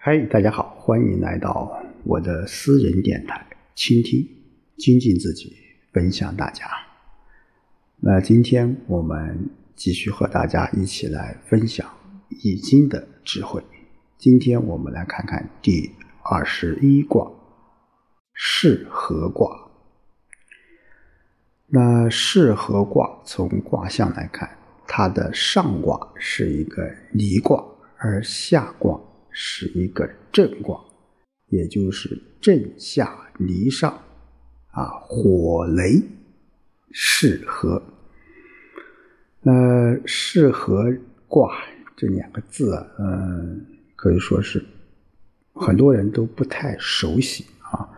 嗨，大家好，欢迎来到我的私人电台，倾听、精进自己，分享大家。那今天我们继续和大家一起来分享《易经》的智慧。今天我们来看看第二十一卦——巳合卦。那巳合卦从卦象来看，它的上卦是一个离卦，而下卦。是一个震卦，也就是震下离上，啊，火雷巳合。那巳合卦这两个字啊，嗯，可以说是很多人都不太熟悉啊。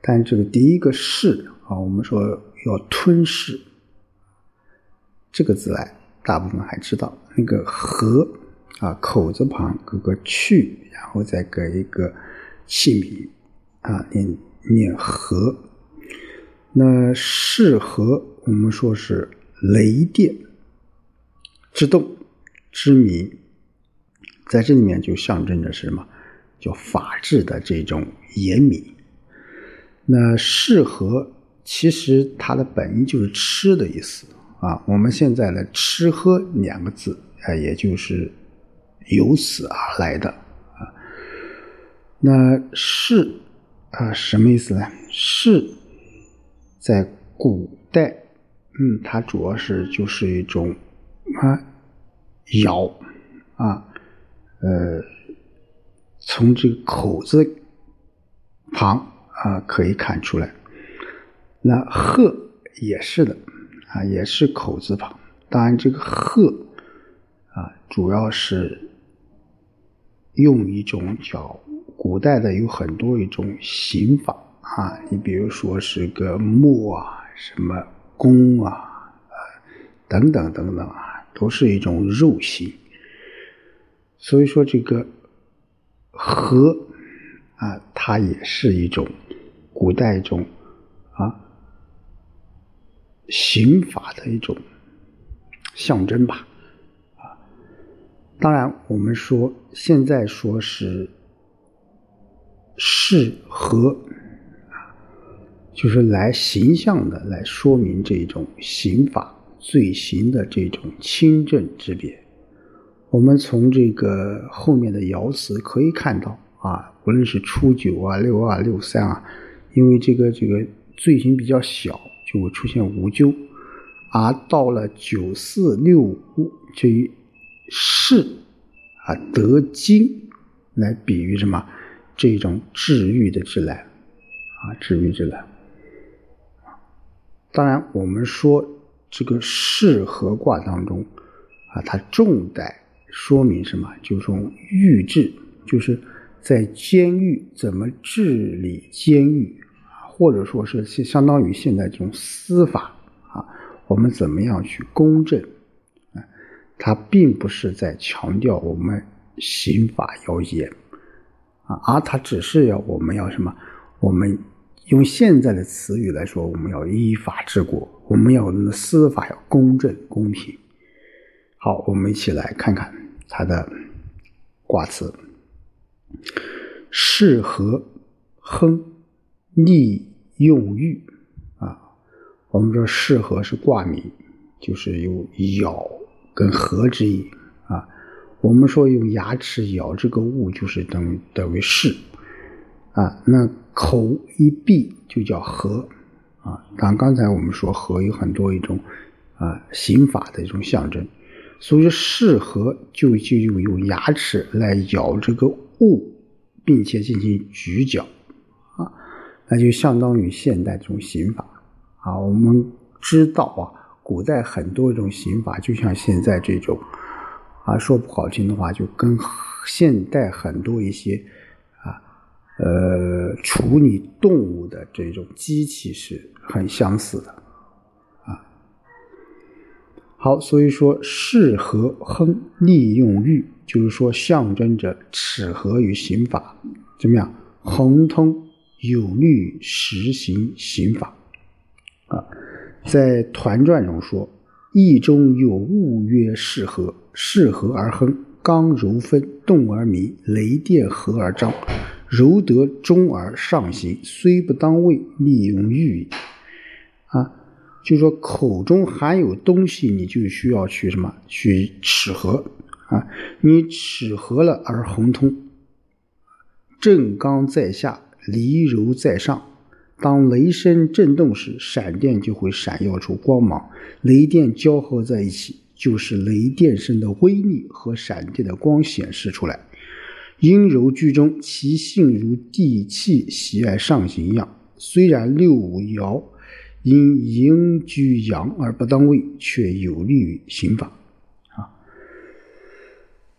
但这个第一个巳啊，我们说要吞噬这个字来，大部分还知道那个合。啊，口字旁搁个去，然后再搁一个器皿，啊，念念和。那是和我们说是雷电之动之鸣，在这里面就象征着什么？叫法治的这种严明。那适合其实它的本意就是吃的意思啊。我们现在的吃喝两个字啊，也就是。由此而来的啊，那是啊什么意思呢？是在古代，嗯，它主要是就是一种啊咬啊，呃，从这个口字旁啊可以看出来，那鹤也是的啊，也是口字旁。当然，这个鹤啊，主要是。用一种叫古代的有很多一种刑法啊，你比如说是个木啊，什么弓啊，啊等等等等啊，都是一种肉刑。所以说这个和啊，它也是一种古代一种啊刑法的一种象征吧。当然，我们说现在说是适和啊，就是来形象的来说明这种刑法罪行的这种轻重之别。我们从这个后面的爻辞可以看到啊，无论是初九啊、六二、六三啊，因为这个这个罪行比较小，就会出现无咎；而到了九四六五这一。是啊，得经来比喻什么？这种治愈的治来啊，治愈之来。当然，我们说这个巳合卦当中啊，它重在说明什么？就是说狱治，就是在监狱怎么治理监狱啊，或者说是相当于现在这种司法啊，我们怎么样去公正？他并不是在强调我们刑法要严啊，而他只是要我们要什么？我们用现在的词语来说，我们要依法治国，我们要司法要公正公平。好，我们一起来看看它的卦辞：适合亨利用玉啊。我们说适合是卦名，就是有咬。跟和之意啊，我们说用牙齿咬这个物，就是等等于是啊。那口一闭就叫和啊。当刚才我们说和有很多一种啊刑法的一种象征，所以说适合就就用用牙齿来咬这个物，并且进行咀嚼啊，那就相当于现代这种刑法啊。我们知道啊。古代很多种刑法，就像现在这种，啊，说不好听的话，就跟现代很多一些啊，呃，处理动物的这种机器是很相似的，啊。好，所以说适合亨利用玉，就是说象征着齿合于刑法，怎么样？亨通有利于实行刑法，啊。在《团传》中说：“意中有物曰是合，是合而亨，刚柔分，动而明，雷电合而张，柔得中而上行，虽不当位，利用欲也。啊，就说口中含有东西，你就需要去什么？去齿合啊，你齿合了而亨通，正刚在下，离柔在上。当雷声震动时，闪电就会闪耀出光芒，雷电交合在一起。就是雷电声的威力和闪电的光显示出来，阴柔居中，其性如地气喜爱上行一样。虽然六五爻因阴居阳而不当位，却有利于刑法啊。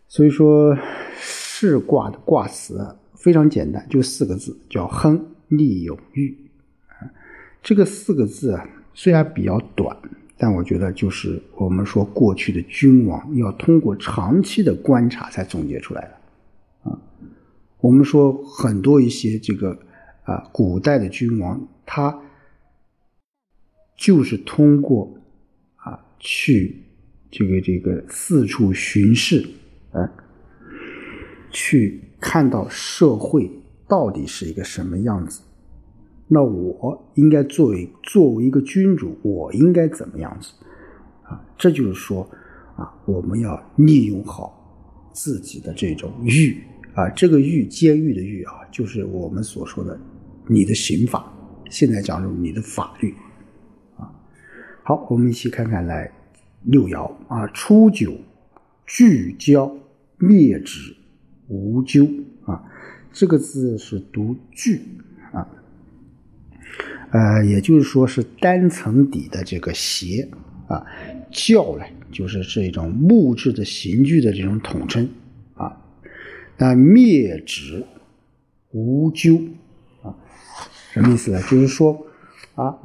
所以说，世卦的卦辞非常简单，就四个字，叫亨利有豫。这个四个字啊，虽然比较短。但我觉得，就是我们说过去的君王要通过长期的观察才总结出来的，啊，我们说很多一些这个啊，古代的君王，他就是通过啊去这个这个四处巡视，啊，去看到社会到底是一个什么样子。那我应该作为作为一个君主，我应该怎么样子啊？这就是说啊，我们要利用好自己的这种狱啊，这个狱，监狱的狱啊，就是我们所说的你的刑法。现在讲入你的法律啊。好，我们一起看看来六爻啊，初九，聚焦灭止无咎啊，这个字是读聚。呃，也就是说是单层底的这个鞋啊，教呢就是这种木质的刑具的这种统称啊。那灭指无咎啊，什么意思呢？就是说啊，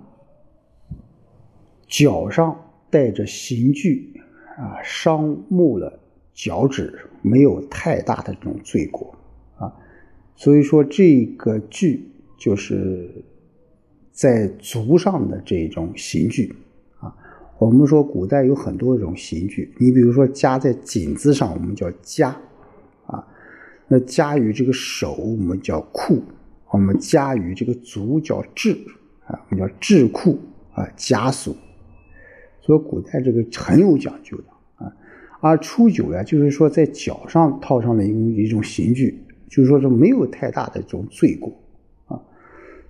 脚上带着刑具啊，伤木了脚趾，没有太大的这种罪过啊。所以说这个具就是。在足上的这种刑具啊，我们说古代有很多种刑具，你比如说夹在颈子上，我们叫夹啊；那夹于这个手，我们叫裤；我们夹于这个足叫踭啊，我们叫踭裤啊，枷锁。所以古代这个很有讲究的啊。而初九呀，就是说在脚上套上了一一种刑具，就是说是没有太大的这种罪过。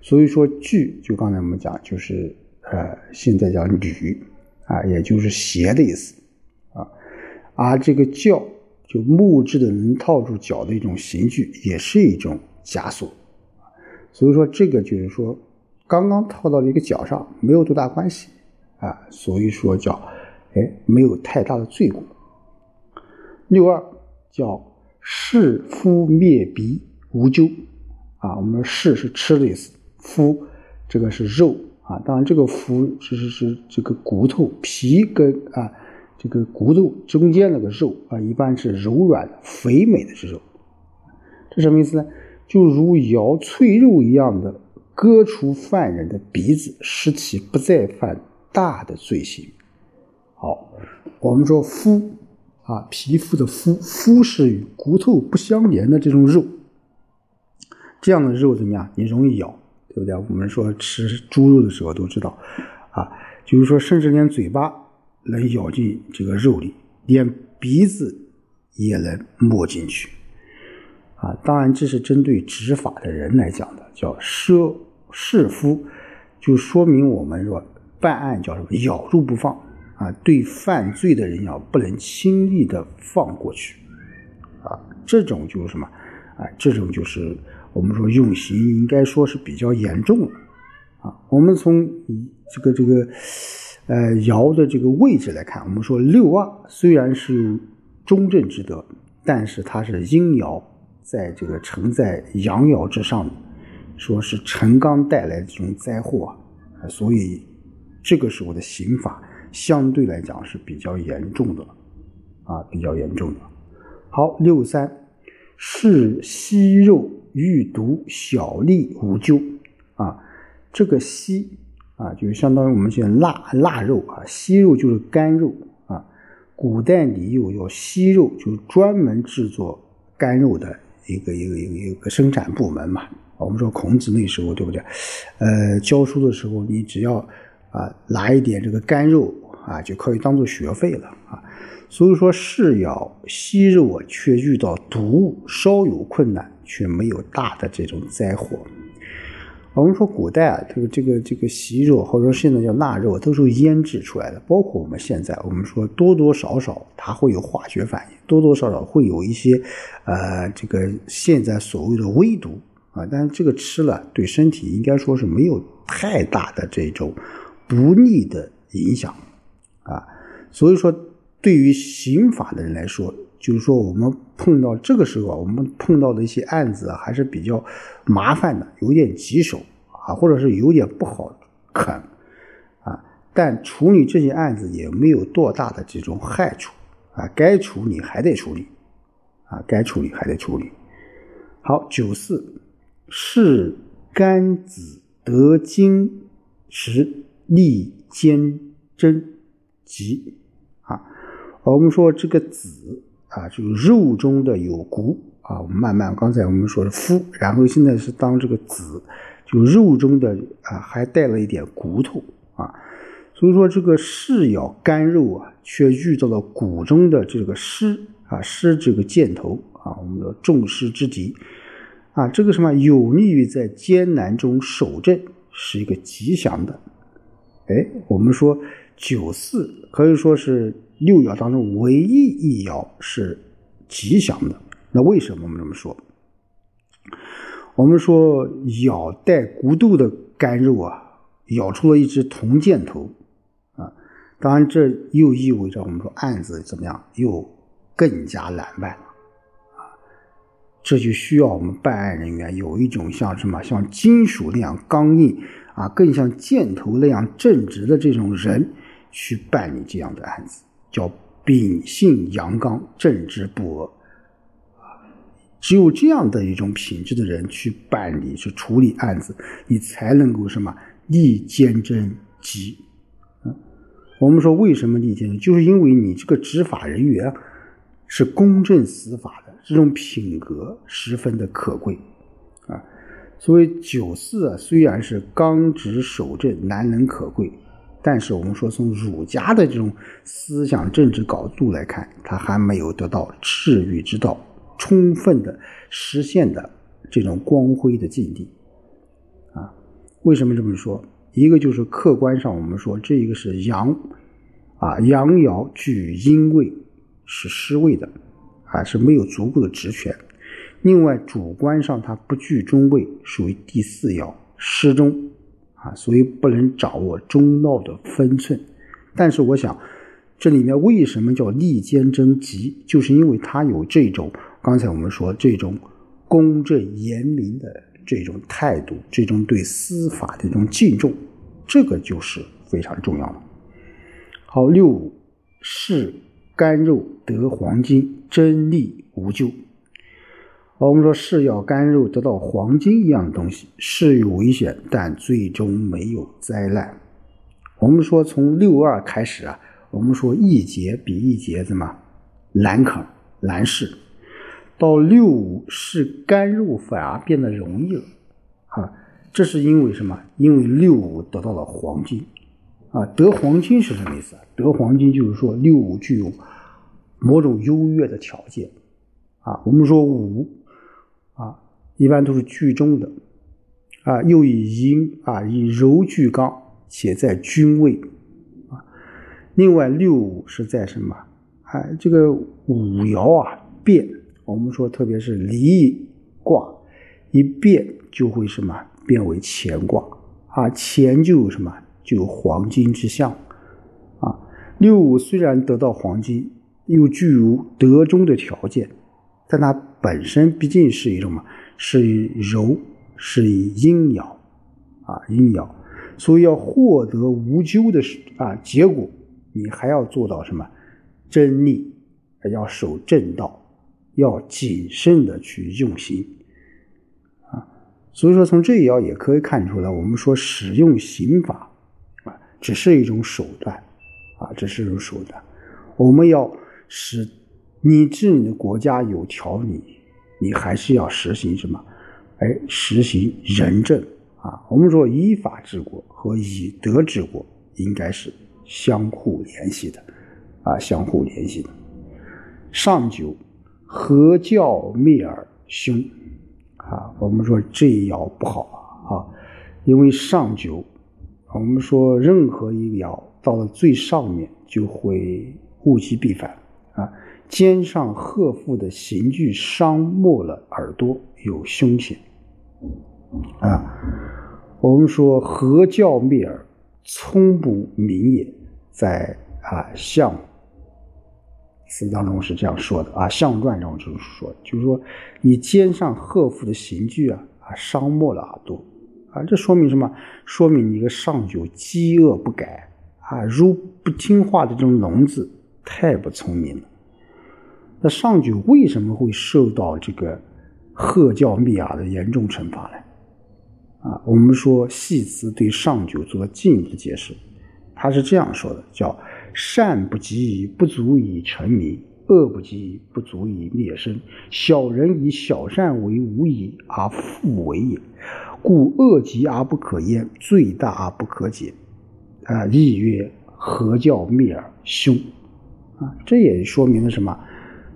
所以说，锯就刚才我们讲，就是呃，现在叫履啊，也就是鞋的意思啊。而这个教就木质的能套住脚的一种刑具，也是一种枷锁。所以说，这个就是说，刚刚套到了一个脚上，没有多大关系啊。所以说叫哎，没有太大的罪过。六二叫弑夫灭鼻无咎啊，我们弑是吃的意思。肤，这个是肉啊，当然这个肤是是是这个骨头皮跟啊这个骨头中间那个肉啊，一般是柔软的、肥美的这肉。这什么意思呢？就如摇脆肉一样的割除犯人的鼻子，使其不再犯大的罪行。好，我们说肤啊，皮肤的肤，肤是与骨头不相连的这种肉，这样的肉怎么样？你容易咬。对不对？我们说吃猪肉的时候都知道，啊，就是说，甚至连嘴巴能咬进这个肉里，连鼻子也能没进去，啊，当然这是针对执法的人来讲的，叫奢弑夫，就说明我们说办案叫什么，咬住不放啊，对犯罪的人要不能轻易的放过去，啊，这种就是什么，啊，这种就是。我们说用刑应该说是比较严重的啊。我们从这个这个呃爻的这个位置来看，我们说六二虽然是中正之德，但是它是阴爻在这个承在阳爻之上，说是辰刚带来的这种灾祸啊，所以这个时候的刑法相对来讲是比较严重的啊，比较严重的。好，六三是息肉。欲毒小利无咎啊，这个息啊，就是相当于我们现在腊腊肉啊，息肉就是干肉啊，古代里有要息肉，就专门制作干肉的一个一个一个一个生产部门嘛。我们说孔子那时候对不对？呃，教书的时候，你只要啊拿一点这个干肉啊，就可以当做学费了啊。所以说，是要息肉啊，却遇到毒物，稍有困难，却没有大的这种灾祸。我们说古代啊，这个这个这个息肉，或者说现在叫腊肉，都是腌制出来的。包括我们现在，我们说多多少少它会有化学反应，多多少少会有一些呃，这个现在所谓的微毒啊。但是这个吃了对身体应该说是没有太大的这种不利的影响。所以说，对于刑法的人来说，就是说我们碰到这个时候啊，我们碰到的一些案子啊，还是比较麻烦的，有点棘手啊，或者是有点不好啃啊。但处理这些案子也没有多大的这种害处啊，该处理还得处理啊，该处理还得处理。好，九四是干子得金时利坚贞吉啊，我们说这个子。啊，就是肉中的有骨啊，我们慢慢刚才我们说是夫，然后现在是当这个子，就肉中的啊还带了一点骨头啊，所以说这个是咬干肉啊，却遇到了骨中的这个湿啊湿这个箭头啊，我们说众矢之的啊，这个什么有利于在艰难中守正，是一个吉祥的。哎，我们说九四可以说是。六爻当中唯一一爻是吉祥的，那为什么我们这么说？我们说咬带骨头的干肉啊，咬出了一只铜箭头啊，当然这又意味着我们说案子怎么样，又更加难办了啊，这就需要我们办案人员有一种像什么，像金属那样刚硬啊，更像箭头那样正直的这种人去办理这样的案子。叫秉性阳刚、正直不阿啊！只有这样的一种品质的人去办理、去处理案子，你才能够什么立坚贞吉。嗯，我们说为什么立坚贞，就是因为你这个执法人员是公正司法的，这种品格十分的可贵啊。所以九四啊，虽然是刚直守正、难能可贵。但是我们说，从儒家的这种思想政治角度来看，他还没有得到治愈之道充分的实现的这种光辉的境地啊。为什么这么说？一个就是客观上我们说，这一个是阳啊，阳爻居阴位是失位的，还是没有足够的职权。另外，主观上它不居中位，属于第四爻失中。啊，所以不能掌握中道的分寸。但是我想，这里面为什么叫利坚贞吉，就是因为他有这种刚才我们说这种公正严明的这种态度，这种对司法的这种敬重，这个就是非常重要的。好，六五是干肉得黄金，真利无咎。我们说是要干肉得到黄金一样的东西是有危险，但最终没有灾难。我们说从六二开始啊，我们说一节比一节怎么难啃难试，到六五是干肉反而变得容易了啊。这是因为什么？因为六五得到了黄金啊。得黄金是什么意思？得黄金就是说六五具有某种优越的条件啊。我们说五。一般都是居中的，啊，又以阴啊以柔聚刚，且在君位，啊，另外六五是在什么？哎，这个五爻啊变，我们说特别是离卦一变就会什么变为乾卦啊，乾就有什么就有黄金之象啊。六五虽然得到黄金，又具有得中的条件。但它本身毕竟是一种嘛，是以柔，是以阴爻，啊阴爻，所以要获得无咎的啊结果，你还要做到什么？真利，要守正道，要谨慎的去用心，啊，所以说从这一爻也可以看出来，我们说使用刑法啊，只是一种手段，啊，只是一种手段。我们要使你治理的国家有条理，你还是要实行什么？哎，实行仁政啊！我们说依法治国和以德治国应该是相互联系的啊，相互联系的。上九，合教灭尔凶啊！我们说这一爻不好啊，因为上九，我们说任何一个爻到了最上面就会物极必反啊。肩上鹤腹的刑具伤没了耳朵，有凶险啊。我们说合教灭耳，聪不明也，在啊相。词当中是这样说的啊，《象传》中就是说，就是说你肩上鹤腹的刑具啊啊伤没了耳朵啊，这说明什么？说明你个上九饥饿不改啊，如不听话的这种聋子太不聪明了。那上九为什么会受到这个贺教灭耳的严重惩罚呢？啊，我们说戏词对上九做了进一步解释，他是这样说的，叫。善不及，不足以成名；恶不及，不足以灭身。小人以小善为无以而复为也，故恶极而不可焉，罪大而不可解。啊，亦曰何教灭而凶？啊，这也说明了什么？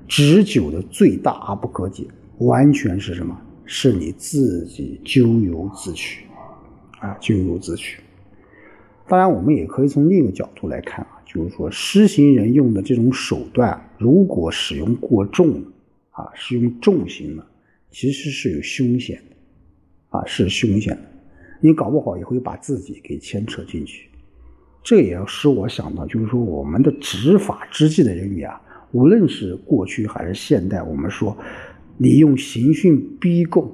执久的最大而不可解，完全是什么？是你自己咎由自取。啊，咎由自取。当然，我们也可以从另一个角度来看啊。就是说，施行人用的这种手段，如果使用过重，啊，使用重刑了，其实是有凶险的，啊，是凶险的，你搞不好也会把自己给牵扯进去。这也要使我想到，就是说，我们的执法之际的人员啊，无论是过去还是现代，我们说，你用刑讯逼供，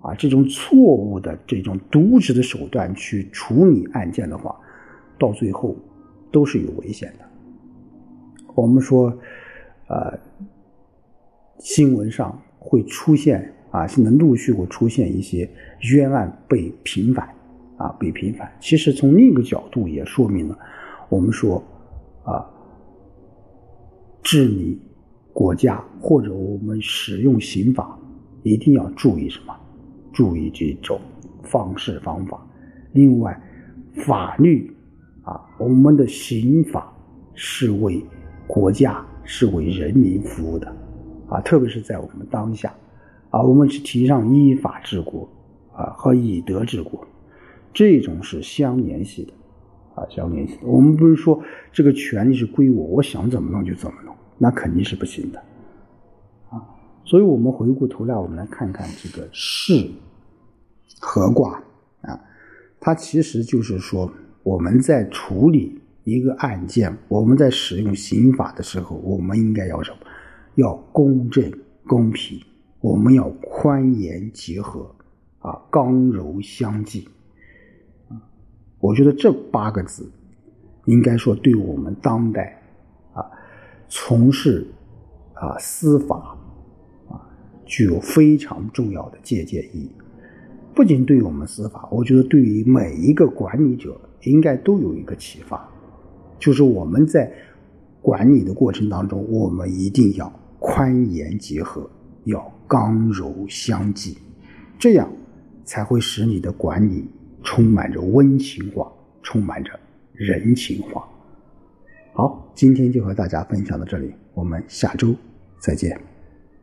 啊，这种错误的这种渎职的手段去处理案件的话，到最后。都是有危险的。我们说，呃，新闻上会出现啊，现在陆续会出现一些冤案被平反啊，被平反。其实从另一个角度也说明了，我们说啊，治理国家或者我们使用刑法，一定要注意什么？注意这种方式方法。另外，法律。啊，我们的刑法是为国家、是为人民服务的，啊，特别是在我们当下，啊，我们是提倡依法治国，啊，和以德治国，这种是相联系的，啊，相联系的。我们不是说这个权利是归我，我想怎么弄就怎么弄，那肯定是不行的，啊，所以我们回过头来，我们来看看这个事和卦啊，它其实就是说。我们在处理一个案件，我们在使用刑法的时候，我们应该要什么？要公正公平，我们要宽严结合，啊，刚柔相济，啊，我觉得这八个字，应该说对我们当代，啊，从事啊司法，啊，具有非常重要的借鉴意义。不仅对于我们司法，我觉得对于每一个管理者。应该都有一个启发，就是我们在管理的过程当中，我们一定要宽严结合，要刚柔相济，这样才会使你的管理充满着温情化，充满着人情化。好，今天就和大家分享到这里，我们下周再见。